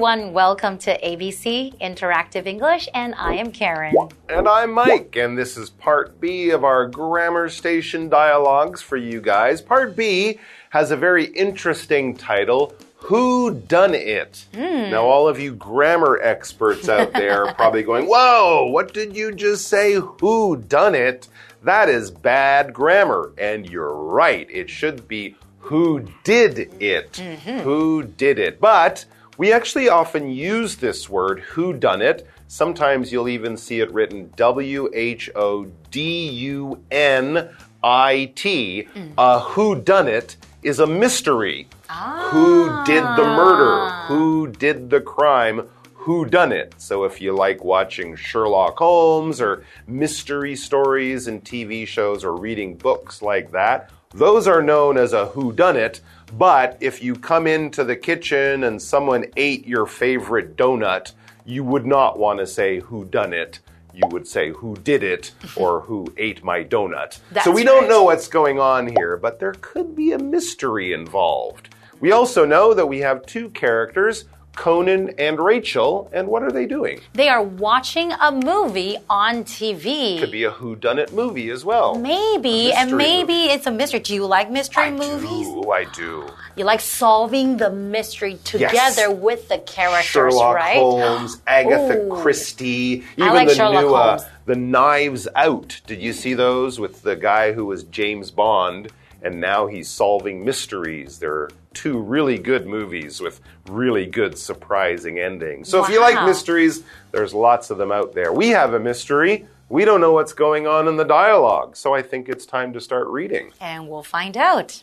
Everyone. Welcome to ABC Interactive English, and I am Karen. And I'm Mike, and this is part B of our Grammar Station dialogues for you guys. Part B has a very interesting title. Who done it? Hmm. Now, all of you grammar experts out there are probably going, Whoa, what did you just say? Who done it? That is bad grammar. And you're right. It should be who did it? Mm-hmm. Who did it? But we actually often use this word, who done it. Sometimes you'll even see it written W H O D U N I T. A who done it is a mystery. Who did the ah. murder? Who did the crime? Who done it? So if you like watching Sherlock Holmes or mystery stories and TV shows or reading books like that, those are known as a who done it. But if you come into the kitchen and someone ate your favorite donut, you would not want to say who done it. You would say who did it or who ate my donut. so we don't right. know what's going on here, but there could be a mystery involved. We also know that we have two characters, Conan and Rachel, and what are they doing? They are watching a movie on TV. Could be a whodunit movie as well. Maybe, and maybe movie. it's a mystery. Do you like mystery I movies? do, I do. You like solving the mystery together with the characters, Sherlock right? Holmes, Agatha Ooh. Christie, even like the Sherlock new uh, the Knives Out. Did you see those with the guy who was James Bond and now he's solving mysteries? There are two really good movies with really good surprising endings. So if you like mysteries, there's lots of them out there. We have a mystery. We don't know what's going on in the dialogue, so I think it's time to start reading. And we'll find out.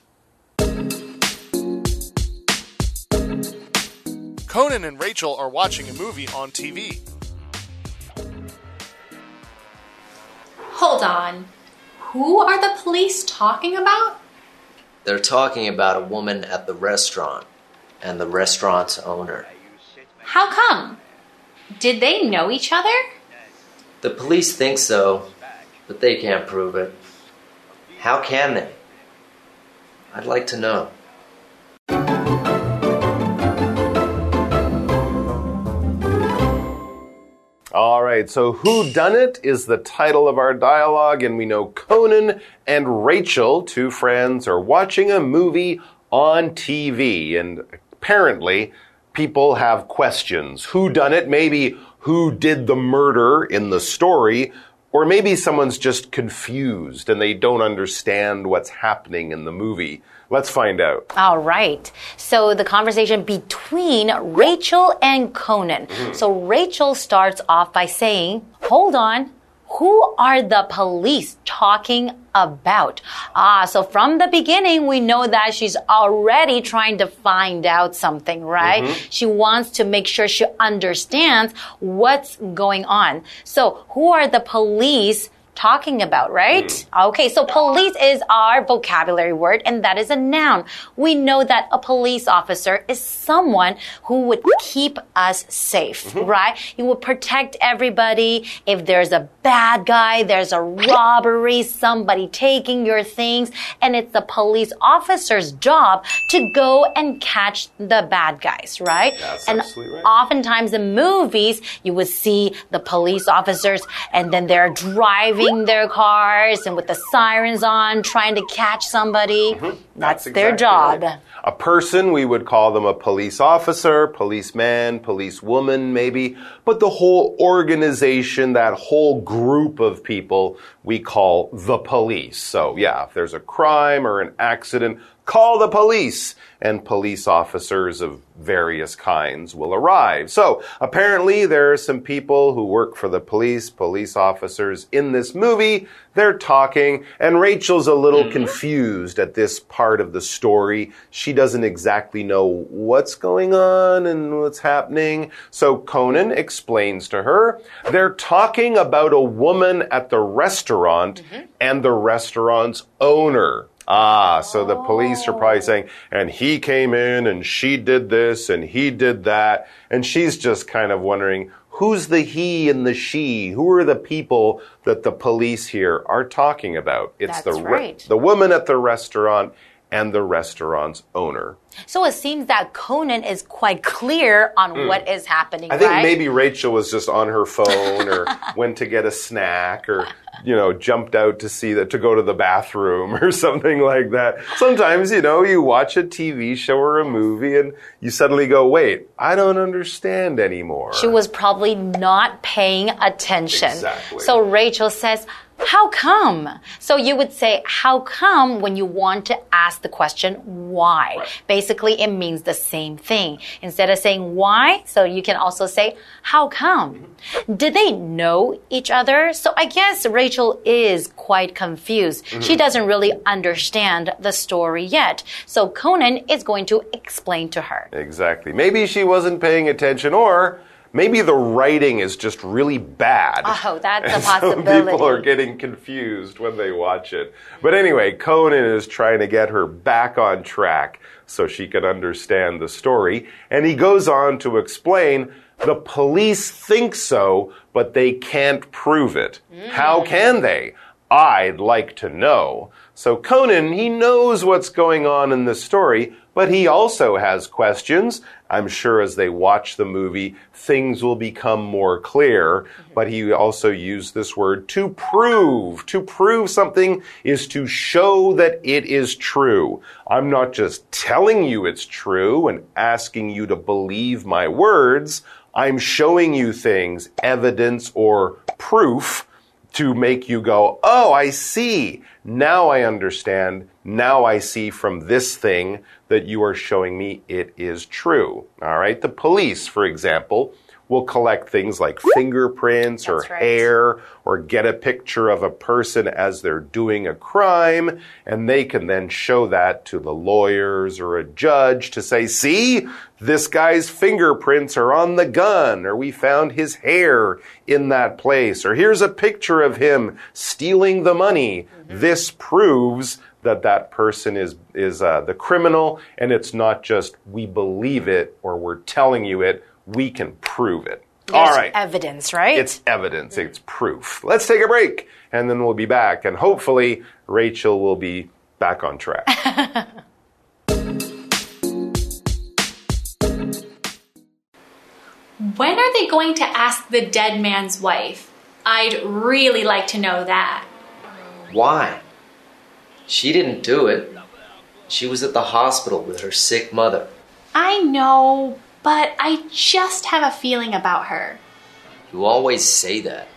Conan and Rachel are watching a movie on TV. Hold on. Who are the police talking about? They're talking about a woman at the restaurant and the restaurant's owner. How come? Did they know each other? The police think so, but they can't prove it. How can they? I'd like to know. Right, so Who Done It is the title of our dialogue, and we know Conan and Rachel, two friends, are watching a movie on TV, and apparently people have questions. Who done it? Maybe who did the murder in the story, or maybe someone's just confused and they don't understand what's happening in the movie. Let's find out. All right. So the conversation between Rachel and Conan. So Rachel starts off by saying, Hold on. Who are the police talking about? Ah, so from the beginning, we know that she's already trying to find out something, right? She wants to make sure she understands what's going on. So who are the police talking about, right? Mm. Okay, so police is our vocabulary word, and that is a noun. We know that a police officer is someone who would keep us safe, mm-hmm. right? He would protect everybody. If there's a bad guy, there's a robbery, somebody taking your things, and it's the police officer's job to go and catch the bad guys, right? That's and absolutely right. oftentimes in movies, you would see the police officers and then they're driving their cars and with the sirens on, trying to catch somebody. Mm-hmm. That's, their exactly job. right. A person, we would call them a police officer, policeman, policewoman, maybe. But the whole organization, that whole group of people, we call the police. So, yeah, if there's a crime or an accident, call the police. And police officers of various kinds will arrive. So, apparently, there are some people who work for the police, police officers in this movie. They're talking, and Rachel's a little mm-hmm. confused at this part of the story. She doesn't exactly know what's going on and what's happening. So Conan explains to her they're talking about a woman at the restaurant mm-hmm. and the restaurant's owner. Ah, so the police are probably saying, and he came in and she did this and he did that. And she's just kind of wondering, who's the he and the she? Who are the people that the police here are talking about? It's That's the, right. the woman at the restaurant and the restaurant's owner. So it seems that Conan is quite clear on hmm. what is happening. I think right? maybe Rachel was just on her phone or went to get a snack or you know jumped out to see that to go to the bathroom or something like that. Sometimes you know you watch a TV show or a movie and you suddenly go, "Wait, I don't understand anymore." She was probably not paying attention. Exactly. So Rachel says, How come? So you would say, How come when you want to ask the question, why? Basically, it means the same thing. Instead of saying why, so you can also say, How come? Mm-hmm. Did they know each other? So I guess Rachel is quite confused. Mm-hmm. She doesn't really understand the story yet. So Conan is going to explain to her. Exactly. Maybe she wasn't paying attention or maybe the writing is just really bad. Oh, that's a And so possibility. people are getting confused when they watch it. But anyway, Conan is trying to get her back on track so she can understand the story. And he goes on to explain the police think so, but they can't prove it. How hmm. can they? I'd like to know. So Conan, he knows what's going on in the story, but he also has questions. I'm sure as they watch the movie, things will become more clear. But he also used this word to prove. To prove something is to show that it is true. I'm not just telling you it's true and asking you to believe my words. I'm showing you things, evidence or proof to make you go, oh, I see. Now I understand. Now I see from this thing that you are showing me it is true. All right. The police, for example, will collect things like fingerprints or right. hair or get a picture of a person as they're doing a crime, and they can then show that to the lawyers or a judge to say, see, this guy's fingerprints are on the gun, or we found his hair in that place, or here's a picture of him stealing the money. This proves that that person is is uh, the criminal, and it's not just we believe it or we're telling you it. We can prove it. All There's right. evidence, right? It's evidence, it's proof. Let's take a break and then we'll be back. And hopefully, Rachel will be back on track. When are they going to ask the dead man's wife? I'd really like to know that. Why? She didn't do it. She was at the hospital with her sick mother. I know, but I just have a feeling about her. You always say that.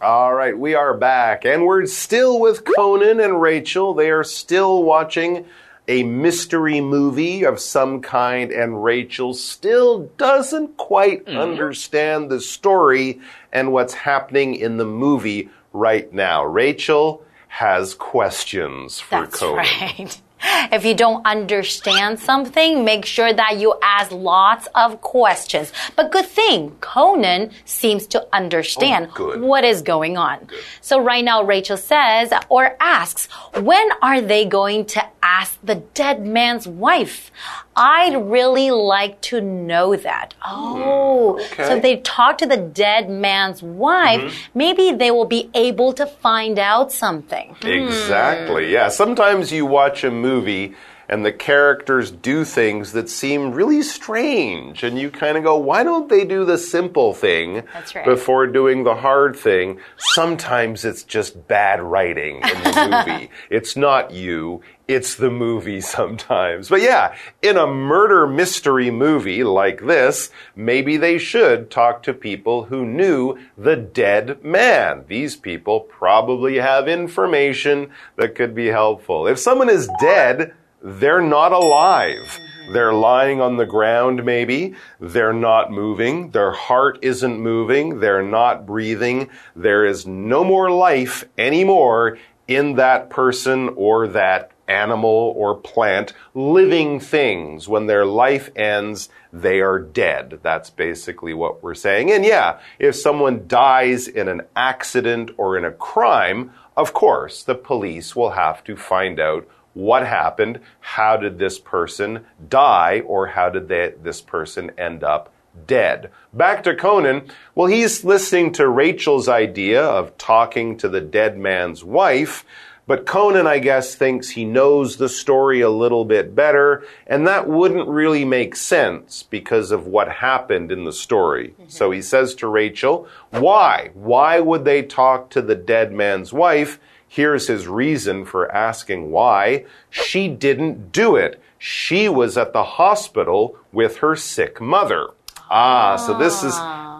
All right, we are back, and we're still with Conan and Rachel. They are still watching a mystery movie of some kind, and Rachel still doesn't quite mm-hmm. understand the story and what's happening in the movie right now. Rachel has questions for That's Conan. right. If you don't understand something, make sure that you ask lots of questions. But good thing, Conan seems to understand Oh, what is going on. So right now, Rachel says or asks, when are they going to ask the dead man's wife? I'd really like to know that. Hmm. Oh, so okay. if they talk to the dead man's wife, mm-hmm. maybe they will be able to find out something. Hmm. Exactly. Yeah. Sometimes you watch a movie and the characters do things that seem really strange, and you kind of go, why don't they do the simple thing right. before doing the hard thing? Sometimes it's just bad writing in the movie. it's not you. It's the movie sometimes. But yeah, in a murder mystery movie like this, maybe they should talk to people who knew the dead man. These people probably have information that could be helpful. If someone is dead, they're not alive. Mm-hmm. They're lying on the ground, maybe. They're not moving. Their heart isn't moving. They're not breathing. There is no more life anymore in that person or that animal or plant, living things. When their life ends, they are dead. That's basically what we're saying. And yeah, if someone dies in an accident or in a crime, of course, the police will have to find out what happened? How did this person die? Or how did they, this person end up dead? Back to Conan. Well, he's listening to Rachel's idea of talking to the dead man's wife. But Conan, I guess, thinks he knows the story a little bit better, and that wouldn't really make sense because of what happened in the story. Mm-hmm. So he says to Rachel, Why? Why would they talk to the dead man's wife? Here's his reason for asking why. She didn't do it. She was at the hospital with her sick mother. Ah, so this is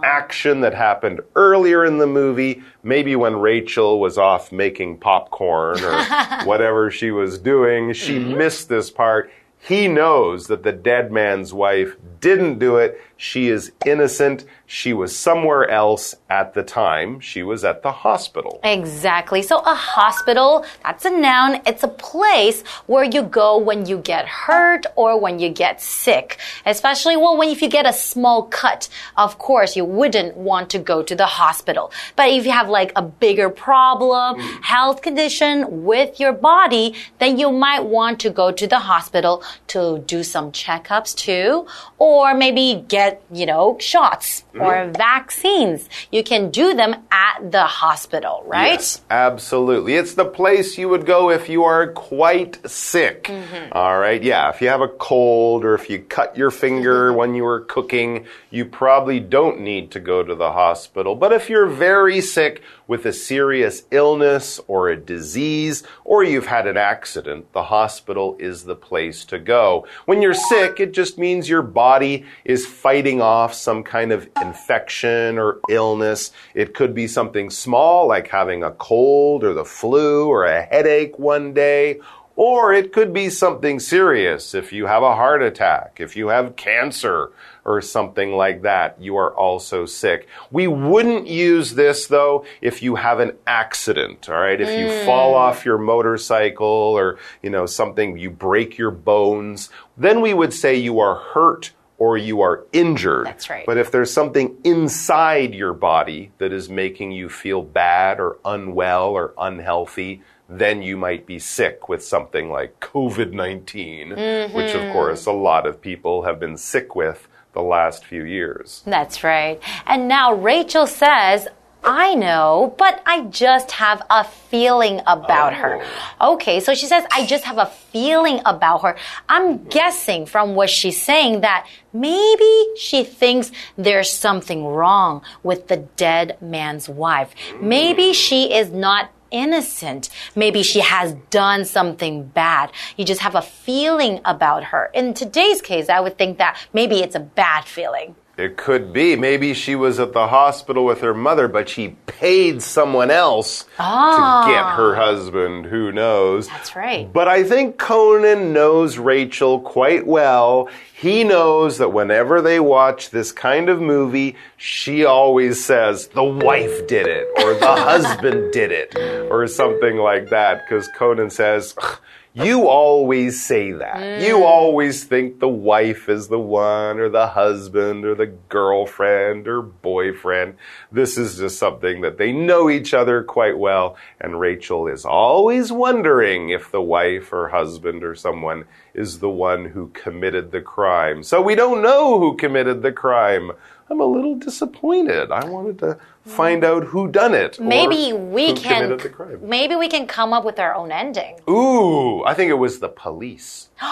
action that happened earlier in the movie, maybe when Rachel was off making popcorn or whatever she was doing. She missed this part. He knows that the dead man's wife didn't do it. She is innocent. She was somewhere else at the time. She was at the hospital. Exactly. So a hospital, that's a noun. It's a place where you go when you get hurt or when you get sick. Especially, well, when if you get a small cut, of course, you wouldn't want to go to the hospital. But if you have like a bigger problem, mm. health condition with your body, then you might want to go to the hospital to do some checkups too, or maybe get, you know, shots or mm-hmm. vaccines. You can do them at the hospital, right? Yes, absolutely. It's the place you would go if you are quite sick. Mm-hmm. All right. Yeah. If you have a cold or if you cut your finger mm-hmm. when you were cooking, you probably don't need to go to the hospital. But if you're very sick with a serious illness or a disease, or you've had an accident, the hospital is the place to go. When you're sick, it just means your body is fighting off some kind of infection or illness. It could be something small, like having a cold or the flu or a headache one day. Or it could be something serious if you have a heart attack, if you have cancer or something like that, you are also sick. We wouldn't use this though if you have an accident, all right? If you mm. fall off your motorcycle or, you know, something, you break your bones, then we would say you are hurt or you are injured. That's right. But if there's something inside your body that is making you feel bad or unwell or unhealthy, then you might be sick with something like COVID 19, which of mm-hmm. course a lot of people have been sick with the last few years. That's right. And now Rachel says, I know, but I just have a feeling about her. Oh. Okay, so she says, I just have a feeling about her. I'm guessing from what she's saying that maybe she thinks there's something wrong with the dead man's wife. Maybe mm. she is not innocent. Maybe she has done something bad. You just have a feeling about her. In today's case, I would think that maybe it's a bad feeling. It could be. Maybe she was at the hospital with her mother, but she paid someone else to get ah. her husband. Who knows? That's right. But I think Conan knows Rachel quite well. He knows that whenever they watch this kind of movie, she always says, the wife did it, or the husband did it, or something like that, because Conan says, "Ugh, you always say that. You mm. always think the wife is the one, or the husband, or the girlfriend, or boyfriend. This is just something that they know each other quite well, and Rachel is always wondering if the wife or husband or someone is the one who committed the crime. So we don't know who committed the crime. I'm a little disappointed. I wanted to find out who done it. Maybe we can maybe we can come up with our own ending. Ooh, I think it was the police.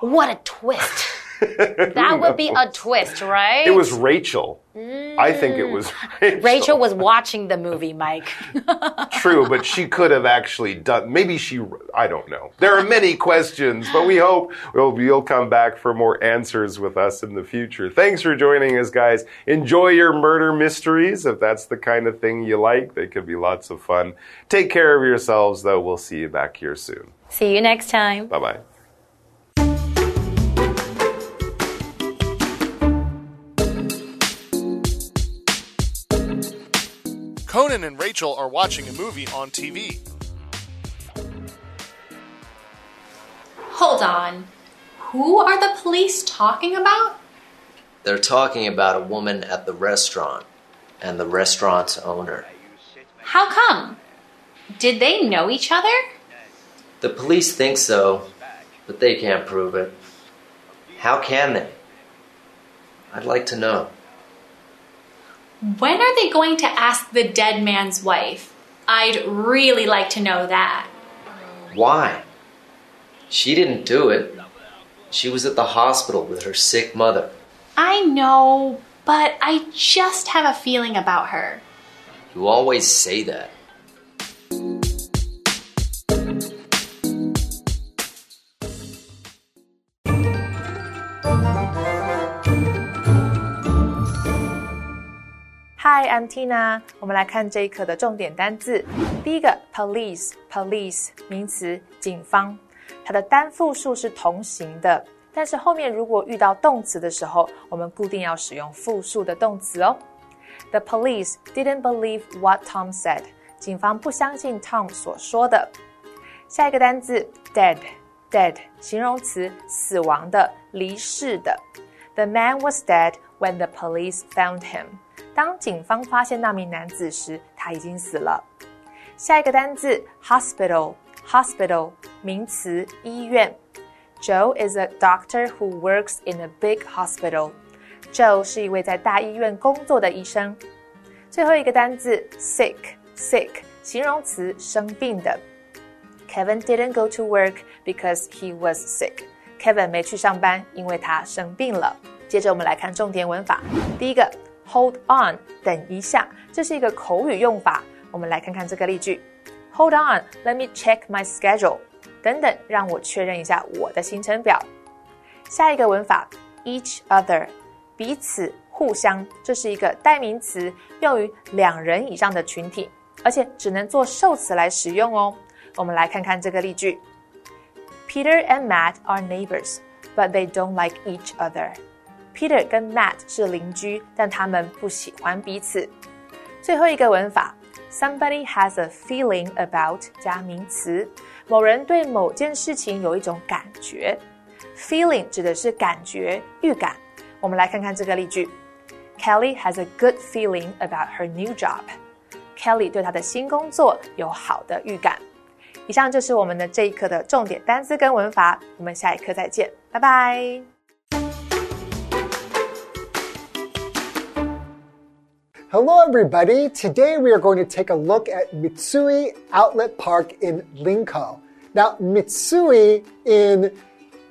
What a twist. that would be a twist, right? It was Rachel. I think it mm. was Rachel. Rachel was watching the movie, Mike. True, but she could have actually done. Maybe she. I don't know. There are many questions, but we hope well, you'll come back for more answers with us in the future. Thanks for joining us, guys. Enjoy your murder mysteries if that's the kind of thing you like. They could be lots of fun. Take care of yourselves, though. We'll see you back here soon. See you next time. Bye bye. Conan and Rachel are watching a movie on TV. Hold on. Who are the police talking about? They're talking about a woman at the restaurant and the restaurant's owner. How come? Did they know each other? The police think so, but they can't prove it. How can they? I'd like to know. When are they going to ask the dead man's wife? I'd really like to know that. Why? She didn't do it. She was at the hospital with her sick mother. I know, but I just have a feeling about her. You always say that. Hi, I'm Tina。我们来看这一课的重点单字。第一个，police，police 名词，警方。它的单复数是同形的，但是后面如果遇到动词的时候，我们固定要使用复数的动词哦。The police didn't believe what Tom said。警方不相信 Tom 所说的。下一个单字，dead，dead 形容词，死亡的，离世的。The man was dead when the police found him。当警方发现那名男子时，他已经死了。下一个单字，hospital，hospital 名词，医院。Joe is a doctor who works in a big hospital. Joe 是一位在大医院工作的医生。最后一个单字，sick，sick 形容词，生病的。Kevin didn't go to work because he was sick. Kevin 没去上班，因为他生病了。接着我们来看重点文法，第一个。Hold on，等一下，这是一个口语用法。我们来看看这个例句：Hold on，let me check my schedule。等等，让我确认一下我的行程表。下一个文法：each other，彼此、互相，这是一个代名词，用于两人以上的群体，而且只能做受词来使用哦。我们来看看这个例句：Peter and Matt are neighbors，but they don't like each other。Peter 跟 Matt 是邻居，但他们不喜欢彼此。最后一个文法，Somebody has a feeling about 加名词，某人对某件事情有一种感觉。Feeling 指的是感觉、预感。我们来看看这个例句：Kelly has a good feeling about her new job。Kelly 对她的新工作有好的预感。以上就是我们的这一课的重点单词跟文法，我们下一课再见，拜拜。Hello everybody! Today we are going to take a look at Mitsui Outlet Park in Linkou. Now, Mitsui in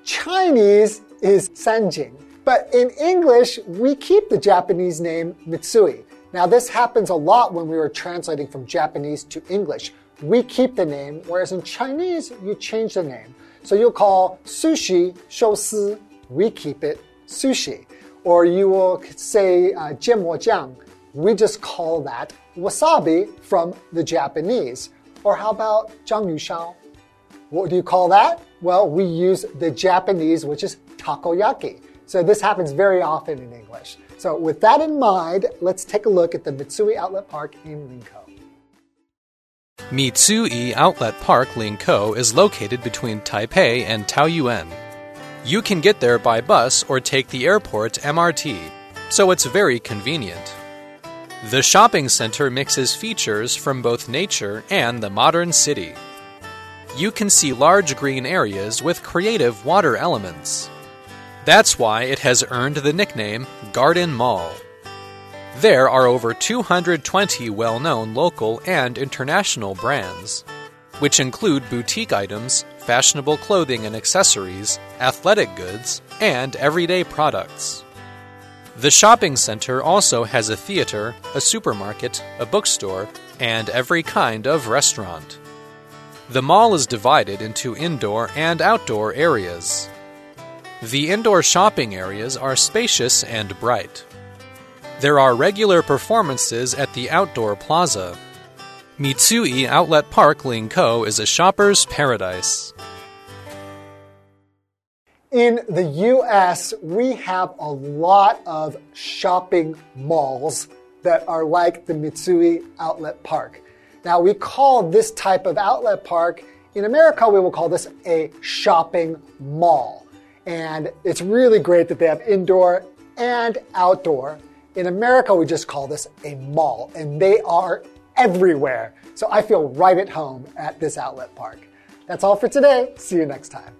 Chinese is Sanjin, but in English we keep the Japanese name Mitsui. Now, this happens a lot when we were translating from Japanese to English. We keep the name, whereas in Chinese you change the name. So you'll call sushi shousi, we keep it sushi. Or you will say uh, jiang, we just call that wasabi from the Japanese. Or how about shao? What do you call that? Well, we use the Japanese, which is takoyaki. So this happens very often in English. So with that in mind, let's take a look at the Mitsui Outlet Park in Linkou. Mitsui Outlet Park Linkou is located between Taipei and Taoyuan. You can get there by bus or take the airport MRT, so it's very convenient. The shopping center mixes features from both nature and the modern city. You can see large green areas with creative water elements. That's why it has earned the nickname Garden Mall. There are over 220 well known local and international brands, which include boutique items, fashionable clothing and accessories, athletic goods, and everyday products. The shopping center also has a theater, a supermarket, a bookstore, and every kind of restaurant. The mall is divided into indoor and outdoor areas. The indoor shopping areas are spacious and bright. There are regular performances at the outdoor plaza. Mitsui Outlet Park Linkou is a shopper's paradise. In the US, we have a lot of shopping malls that are like the Mitsui Outlet Park. Now, we call this type of outlet park, in America, we will call this a shopping mall. And it's really great that they have indoor and outdoor. In America, we just call this a mall, and they are everywhere. So I feel right at home at this outlet park. That's all for today. See you next time.